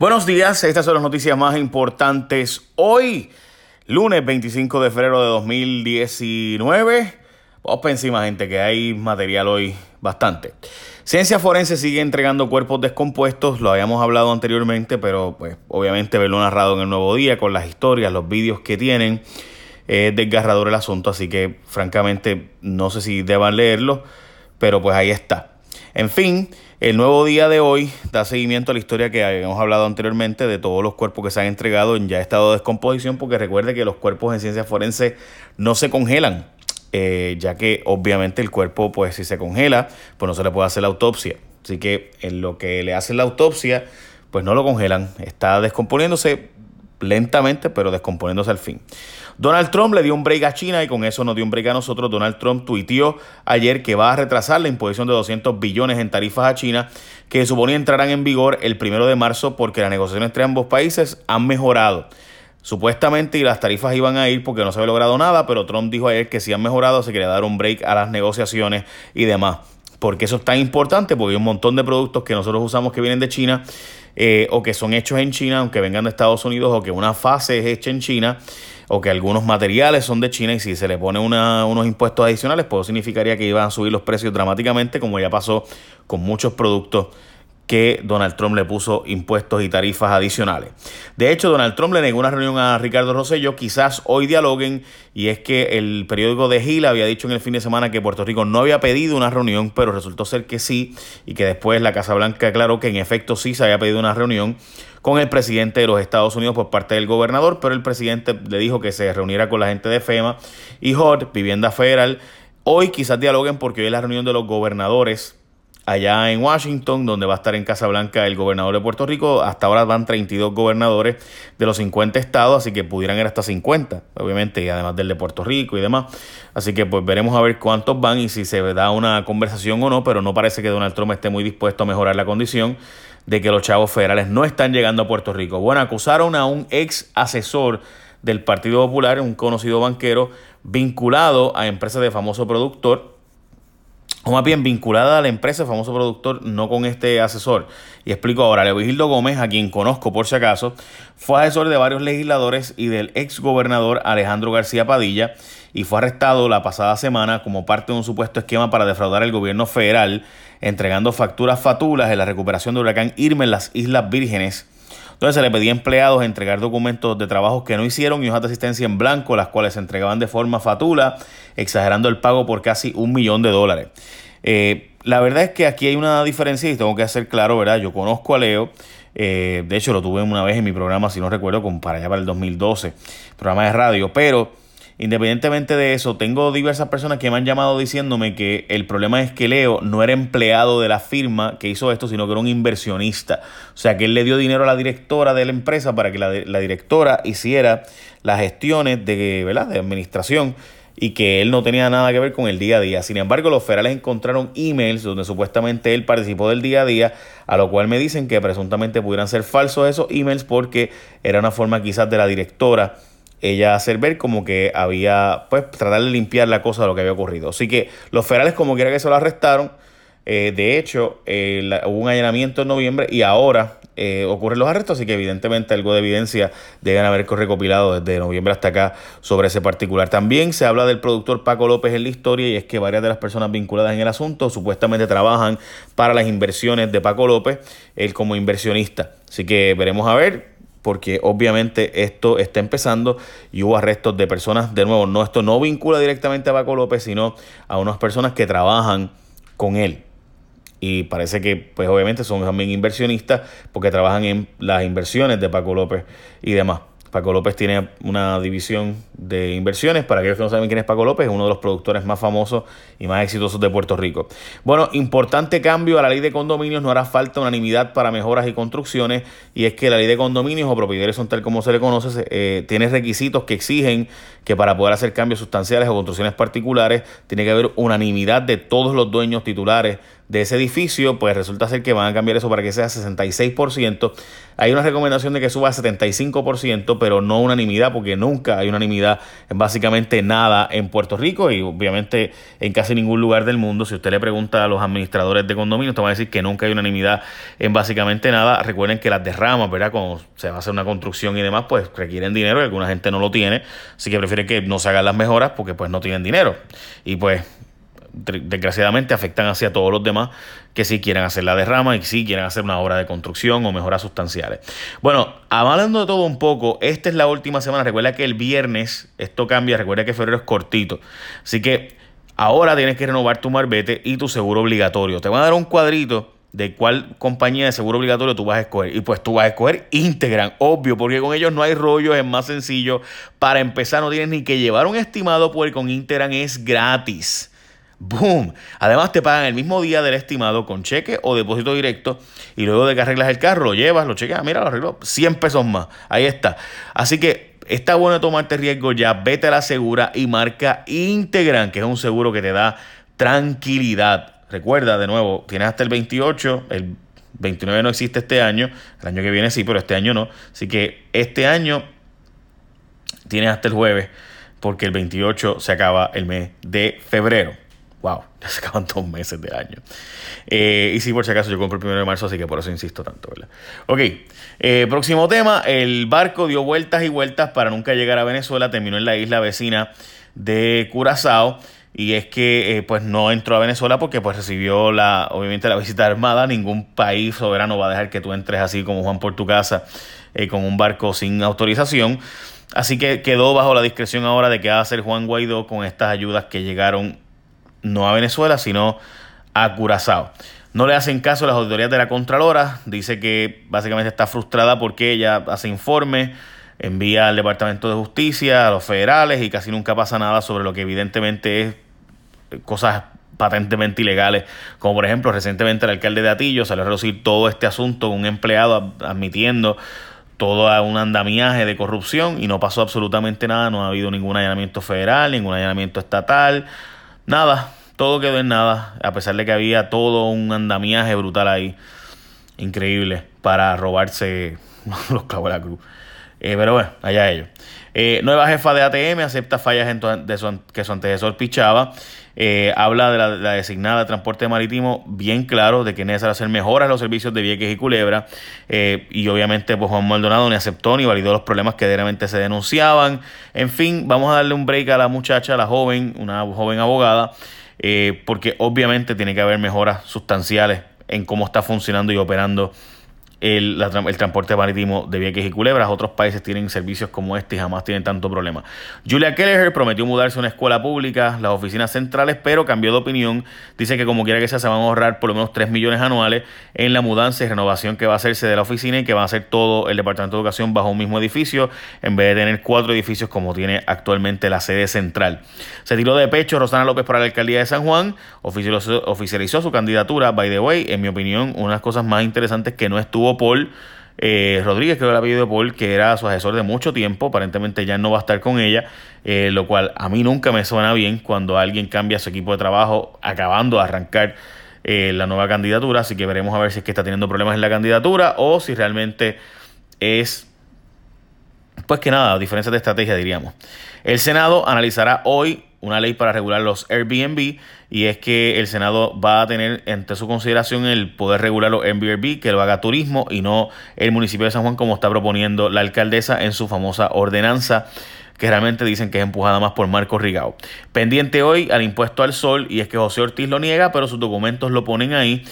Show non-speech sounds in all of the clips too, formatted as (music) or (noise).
Buenos días, estas son las noticias más importantes hoy, lunes 25 de febrero de 2019. Vamos para encima, gente, que hay material hoy bastante. Ciencia Forense sigue entregando cuerpos descompuestos, lo habíamos hablado anteriormente, pero pues obviamente verlo narrado en el nuevo día con las historias, los vídeos que tienen, es desgarrador el asunto, así que francamente no sé si deban leerlo, pero pues ahí está. En fin, el nuevo día de hoy da seguimiento a la historia que habíamos hablado anteriormente de todos los cuerpos que se han entregado en ya estado de descomposición, porque recuerde que los cuerpos en ciencia forense no se congelan, eh, ya que obviamente el cuerpo, pues si se congela, pues no se le puede hacer la autopsia. Así que en lo que le hacen la autopsia, pues no lo congelan, está descomponiéndose lentamente, pero descomponiéndose al fin. Donald Trump le dio un break a China y con eso nos dio un break a nosotros. Donald Trump tuiteó ayer que va a retrasar la imposición de 200 billones en tarifas a China, que suponía entrarán en vigor el primero de marzo porque las negociaciones entre ambos países han mejorado. Supuestamente y las tarifas iban a ir porque no se había logrado nada, pero Trump dijo ayer que si han mejorado se quería dar un break a las negociaciones y demás. Porque eso es tan importante? Porque hay un montón de productos que nosotros usamos que vienen de China eh, o que son hechos en China, aunque vengan de Estados Unidos, o que una fase es hecha en China, o que algunos materiales son de China y si se le pone unos impuestos adicionales, pues significaría que iban a subir los precios dramáticamente, como ya pasó con muchos productos que Donald Trump le puso impuestos y tarifas adicionales. De hecho, Donald Trump le negó una reunión a Ricardo Rosselló, quizás hoy dialoguen, y es que el periódico de Gila había dicho en el fin de semana que Puerto Rico no había pedido una reunión, pero resultó ser que sí, y que después la Casa Blanca aclaró que en efecto sí se había pedido una reunión con el presidente de los Estados Unidos por parte del gobernador, pero el presidente le dijo que se reuniera con la gente de FEMA y HOD, Vivienda Federal. Hoy quizás dialoguen porque hoy es la reunión de los gobernadores allá en Washington, donde va a estar en Casa Blanca el gobernador de Puerto Rico. Hasta ahora van 32 gobernadores de los 50 estados, así que pudieran ir hasta 50, obviamente, y además del de Puerto Rico y demás. Así que pues veremos a ver cuántos van y si se da una conversación o no, pero no parece que Donald Trump esté muy dispuesto a mejorar la condición de que los chavos federales no están llegando a Puerto Rico. Bueno, acusaron a un ex asesor del Partido Popular, un conocido banquero, vinculado a empresas de famoso productor o más bien vinculada a la empresa, famoso productor, no con este asesor. Y explico ahora, Leovigildo Gómez, a quien conozco por si acaso, fue asesor de varios legisladores y del ex gobernador Alejandro García Padilla y fue arrestado la pasada semana como parte de un supuesto esquema para defraudar al gobierno federal, entregando facturas fatulas en la recuperación del huracán Irma en las Islas Vírgenes entonces se le pedía a empleados entregar documentos de trabajos que no hicieron y hojas de asistencia en blanco, las cuales se entregaban de forma fatula, exagerando el pago por casi un millón de dólares. Eh, la verdad es que aquí hay una diferencia y tengo que hacer claro, ¿verdad? Yo conozco a Leo. Eh, de hecho, lo tuve una vez en mi programa, si no recuerdo, como para allá para el 2012, programa de radio, pero Independientemente de eso, tengo diversas personas que me han llamado diciéndome que el problema es que Leo no era empleado de la firma que hizo esto, sino que era un inversionista. O sea, que él le dio dinero a la directora de la empresa para que la, directora hiciera las gestiones de, ¿verdad? de administración y que él no tenía nada que ver con el día a día. Sin embargo, los federales encontraron emails donde supuestamente él participó del día a día, a lo cual me dicen que presuntamente pudieran ser falsos esos emails porque era una forma quizás de la directora ella hacer ver como que había, pues, tratar de limpiar la cosa de lo que había ocurrido. Así que los federales, como quiera que se lo arrestaron, eh, de hecho, eh, hubo un allanamiento en noviembre y ahora eh, ocurren los arrestos, así que evidentemente algo de evidencia deben haber recopilado desde noviembre hasta acá sobre ese particular. También se habla del productor Paco López en la historia y es que varias de las personas vinculadas en el asunto supuestamente trabajan para las inversiones de Paco López, él como inversionista. Así que veremos a ver porque obviamente esto está empezando y hubo arrestos de personas, de nuevo, no esto no vincula directamente a Paco López, sino a unas personas que trabajan con él. Y parece que, pues obviamente son también inversionistas porque trabajan en las inversiones de Paco López y demás. Paco López tiene una división de inversiones. Para aquellos que no saben quién es Paco López, es uno de los productores más famosos y más exitosos de Puerto Rico. Bueno, importante cambio a la ley de condominios. No hará falta unanimidad para mejoras y construcciones. Y es que la ley de condominios o propiedades son tal como se le conoce, eh, tiene requisitos que exigen que para poder hacer cambios sustanciales o construcciones particulares, tiene que haber unanimidad de todos los dueños titulares de ese edificio, pues resulta ser que van a cambiar eso para que sea 66%. Hay una recomendación de que suba a 75%, pero no unanimidad, porque nunca hay unanimidad en básicamente nada en Puerto Rico y obviamente en casi ningún lugar del mundo. Si usted le pregunta a los administradores de condominios, te van a decir que nunca hay unanimidad en básicamente nada. Recuerden que las derramas, ¿verdad? Cuando se va a hacer una construcción y demás, pues requieren dinero y alguna gente no lo tiene. Así que prefiere que no se hagan las mejoras porque pues no tienen dinero. Y pues desgraciadamente afectan hacia todos los demás que sí quieren hacer la derrama y sí quieren hacer una obra de construcción o mejoras sustanciales. Bueno, hablando de todo un poco, esta es la última semana. Recuerda que el viernes esto cambia. Recuerda que febrero es cortito. Así que ahora tienes que renovar tu marbete y tu seguro obligatorio. Te van a dar un cuadrito de cuál compañía de seguro obligatorio tú vas a escoger. Y pues tú vas a escoger Integran, obvio, porque con ellos no hay rollo, es más sencillo. Para empezar, no tienes ni que llevar un estimado, porque con Integran es gratis. ¡Boom! Además te pagan el mismo día del estimado con cheque o depósito directo y luego de que arreglas el carro lo llevas, lo chequeas, mira, lo arreglo, 100 pesos más. Ahí está. Así que está bueno tomarte riesgo ya, vete a la segura y marca Integran, que es un seguro que te da tranquilidad. Recuerda, de nuevo, tienes hasta el 28, el 29 no existe este año, el año que viene sí, pero este año no. Así que este año tienes hasta el jueves, porque el 28 se acaba el mes de febrero. Wow, (laughs) ya se acaban dos meses de año. Eh, y sí, por si acaso yo compro el primero de marzo, así que por eso insisto tanto, ¿verdad? Ok, eh, próximo tema. El barco dio vueltas y vueltas para nunca llegar a Venezuela. Terminó en la isla vecina de Curazao. Y es que eh, pues no entró a Venezuela porque pues recibió la, obviamente la visita armada. Ningún país soberano va a dejar que tú entres así como Juan por tu casa con un barco sin autorización. Así que quedó bajo la discreción ahora de qué va a hacer Juan Guaidó con estas ayudas que llegaron no a Venezuela, sino a Curazao. No le hacen caso a las autoridades de la Contralora, dice que básicamente está frustrada porque ella hace informes, envía al Departamento de Justicia, a los federales y casi nunca pasa nada sobre lo que evidentemente es cosas patentemente ilegales, como por ejemplo recientemente el alcalde de Atillo salió a reducir todo este asunto, un empleado admitiendo todo un andamiaje de corrupción y no pasó absolutamente nada, no ha habido ningún allanamiento federal, ningún allanamiento estatal, Nada, todo quedó en nada, a pesar de que había todo un andamiaje brutal ahí. Increíble para robarse (laughs) los clavos de la cruz. Eh, pero bueno, allá ellos. Eh, nueva jefa de ATM acepta fallas de que su antecesor pichaba. Eh, habla de la, designada de transporte marítimo bien claro de que es necesario hacer mejoras en los servicios de Vieques y Culebra. y obviamente pues Juan Maldonado ni aceptó ni validó los problemas que diariamente se denunciaban. En fin, vamos a darle un break a la muchacha, a la joven, una joven abogada, porque obviamente tiene que haber mejoras sustanciales en cómo está funcionando y operando el, el, transporte marítimo de Vieques y Culebras. Otros países tienen servicios como este y jamás tienen tanto problema. Julia Kelleher prometió mudarse a una escuela pública, las oficinas centrales, pero cambió de opinión. Dice que como quiera que sea, se van a ahorrar por lo menos 3 millones anuales en la mudanza y renovación que va a hacerse de la oficina y que va a hacer todo el Departamento de Educación bajo un mismo edificio, en vez de tener cuatro edificios como tiene actualmente la sede central. Se tiró de pecho Rosana López para la alcaldía de San Juan, oficializó, oficializó su candidatura, by the way, en mi opinión, una de las cosas más interesantes que no estuvo Paul eh, Rodríguez, que era el apellido de Paul, que era su asesor de mucho tiempo, aparentemente ya no va a estar con ella, eh, lo cual a mí nunca me suena bien cuando alguien cambia su equipo de trabajo acabando de arrancar eh, la nueva candidatura, así que veremos a ver si es que está teniendo problemas en la candidatura o si realmente es pues que nada, diferencias de estrategia diríamos. El Senado analizará hoy una ley para regular los Airbnb y es que el Senado va a tener entre su consideración el poder regular los Airbnb, que lo haga turismo y no el municipio de San Juan como está proponiendo la alcaldesa en su famosa ordenanza que realmente dicen que es empujada más por Marco Rigao. Pendiente hoy al impuesto al sol y es que José Ortiz lo niega, pero sus documentos lo ponen ahí.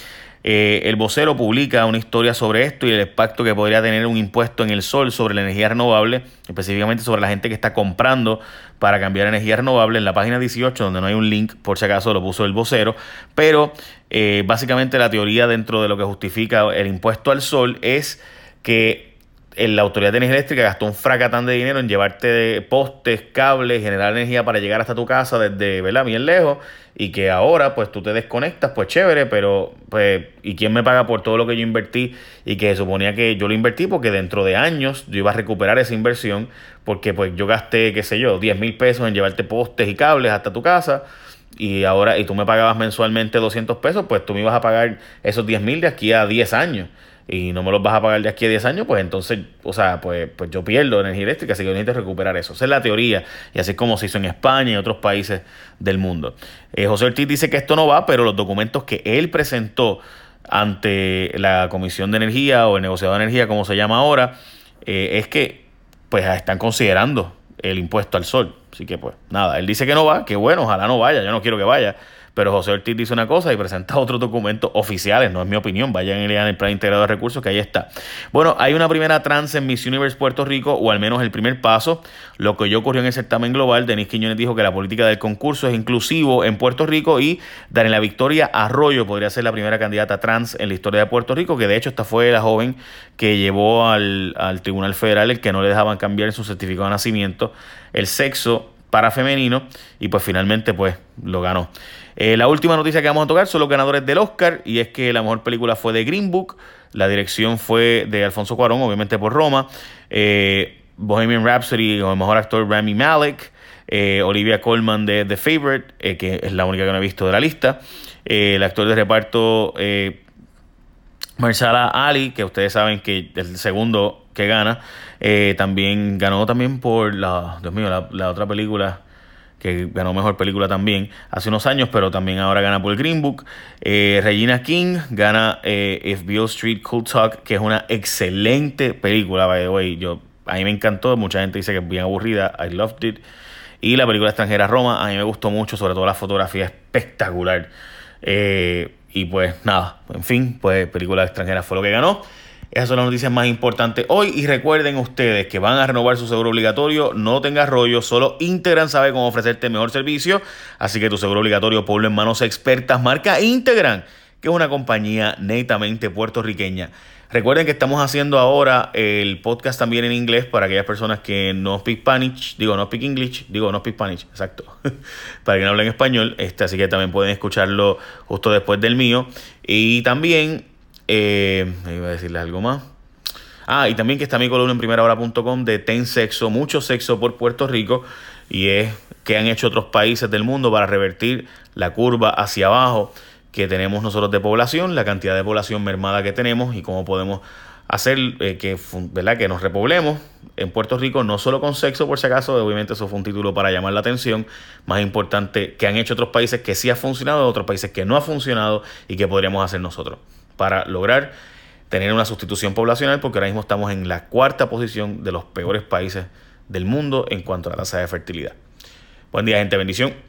Eh, el vocero publica una historia sobre esto y el impacto que podría tener un impuesto en el sol sobre la energía renovable, específicamente sobre la gente que está comprando para cambiar energía renovable en la página 18, donde no hay un link, por si acaso lo puso el vocero, pero eh, básicamente la teoría dentro de lo que justifica el impuesto al sol es que la Autoridad de Energía Eléctrica gastó un fracatán de dinero en llevarte postes, cables, generar energía para llegar hasta tu casa desde, ¿verdad? Bien lejos y que ahora pues tú te desconectas, pues chévere, pero pues ¿y quién me paga por todo lo que yo invertí? Y que suponía que yo lo invertí porque dentro de años yo iba a recuperar esa inversión porque pues yo gasté, qué sé yo, 10 mil pesos en llevarte postes y cables hasta tu casa y ahora y tú me pagabas mensualmente 200 pesos, pues tú me ibas a pagar esos 10 mil de aquí a 10 años y no me los vas a pagar de aquí a 10 años, pues entonces, o sea, pues, pues yo pierdo energía eléctrica, así que necesito recuperar eso. Esa es la teoría, y así es como se hizo en España y otros países del mundo. Eh, José Ortiz dice que esto no va, pero los documentos que él presentó ante la Comisión de Energía o el negociado de energía, como se llama ahora, eh, es que pues están considerando el impuesto al sol. Así que pues nada, él dice que no va, que bueno, ojalá no vaya, yo no quiero que vaya. Pero José Ortiz dice una cosa y presenta otros documentos oficiales, no es mi opinión, vayan en el plan integrado de recursos que ahí está. Bueno, hay una primera trance en Miss Universe Puerto Rico, o al menos el primer paso. Lo que yo ocurrió en el certamen global, Denis Quiñones dijo que la política del concurso es inclusivo en Puerto Rico y Daniela Victoria Arroyo podría ser la primera candidata trans en la historia de Puerto Rico, que de hecho esta fue la joven que llevó al, al Tribunal Federal el que no le dejaban cambiar en su certificado de nacimiento el sexo para femenino y pues finalmente pues lo ganó. Eh, la última noticia que vamos a tocar son los ganadores del Oscar y es que la mejor película fue de Green Book, la dirección fue de Alfonso Cuarón, obviamente por Roma, eh, Bohemian Rhapsody o el mejor actor Rami Malek, eh, Olivia Colman de The Favorite, que es la única que no he visto de la lista, el actor de reparto Marsala Ali, que ustedes saben que el segundo que gana, también ganó también por la, Dios mío, la otra película que ganó mejor película también hace unos años, pero también ahora gana por el Green Book. Eh, Regina King gana eh, If Bill Street Could Talk, que es una excelente película, by the way. Yo, a mí me encantó, mucha gente dice que es bien aburrida, I loved it. Y la película extranjera Roma, a mí me gustó mucho, sobre todo la fotografía espectacular. Eh, y pues nada, en fin, pues película extranjera fue lo que ganó. Esas son las noticias más importantes hoy. Y recuerden ustedes que van a renovar su seguro obligatorio. No tengas rollo, solo Integran sabe cómo ofrecerte mejor servicio. Así que tu seguro obligatorio ponlo en manos expertas. Marca Integran, que es una compañía netamente puertorriqueña. Recuerden que estamos haciendo ahora el podcast también en inglés para aquellas personas que no speak Spanish, digo no speak English, digo no speak Spanish, exacto, (laughs) para que no hablen español, este, así que también pueden escucharlo justo después del mío. Y también eh, iba a decirles algo más. Ah, y también que está mi columna en primerahora.com de Ten Sexo, mucho sexo por Puerto Rico, y es que han hecho otros países del mundo para revertir la curva hacia abajo que tenemos nosotros de población, la cantidad de población mermada que tenemos y cómo podemos hacer eh, que, ¿verdad? que nos repoblemos en Puerto Rico, no solo con sexo, por si acaso, obviamente eso fue un título para llamar la atención, más importante que han hecho otros países que sí ha funcionado, otros países que no ha funcionado y que podríamos hacer nosotros para lograr tener una sustitución poblacional, porque ahora mismo estamos en la cuarta posición de los peores países del mundo en cuanto a la tasa de fertilidad. Buen día, gente, bendición.